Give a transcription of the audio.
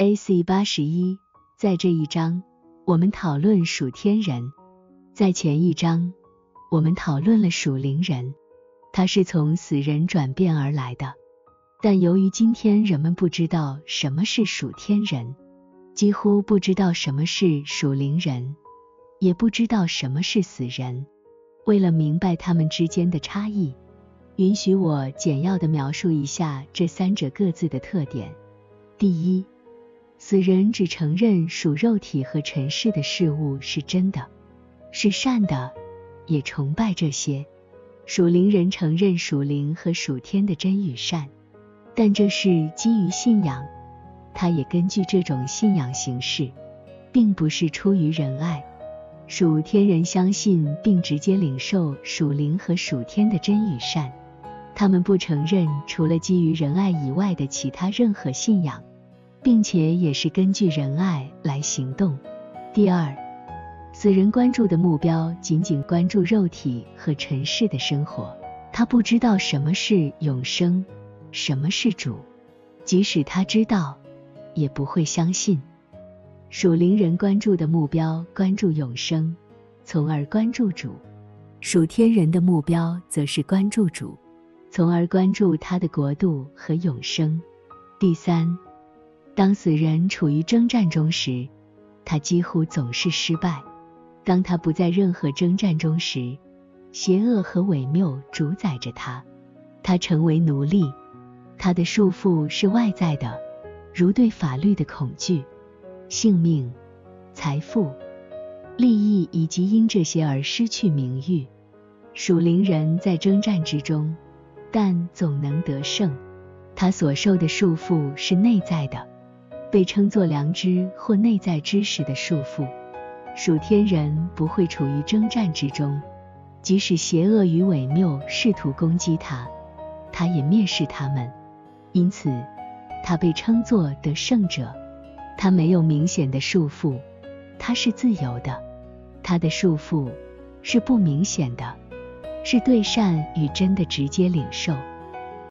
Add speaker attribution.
Speaker 1: AC 八十一，在这一章，我们讨论属天人。在前一章，我们讨论了属灵人，他是从死人转变而来的。但由于今天人们不知道什么是属天人，几乎不知道什么是属灵人，也不知道什么是死人。为了明白他们之间的差异，允许我简要的描述一下这三者各自的特点。第一。死人只承认属肉体和尘世的事物是真的，是善的，也崇拜这些。属灵人承认属灵和属天的真与善，但这是基于信仰，他也根据这种信仰行事，并不是出于仁爱。属天人相信并直接领受属灵和属天的真与善，他们不承认除了基于仁爱以外的其他任何信仰。并且也是根据仁爱来行动。第二，死人关注的目标仅仅关注肉体和尘世的生活，他不知道什么是永生，什么是主，即使他知道，也不会相信。属灵人关注的目标关注永生，从而关注主；属天人的目标则是关注主，从而关注他的国度和永生。第三。当死人处于征战中时，他几乎总是失败；当他不在任何征战中时，邪恶和伪谬主宰着他，他成为奴隶。他的束缚是外在的，如对法律的恐惧、性命、财富、利益，以及因这些而失去名誉。属灵人在征战之中，但总能得胜。他所受的束缚是内在的。被称作良知或内在知识的束缚，属天人不会处于征战之中，即使邪恶与伪谬试图攻击他，他也蔑视他们，因此他被称作得胜者。他没有明显的束缚，他是自由的。他的束缚是不明显的，是对善与真的直接领受。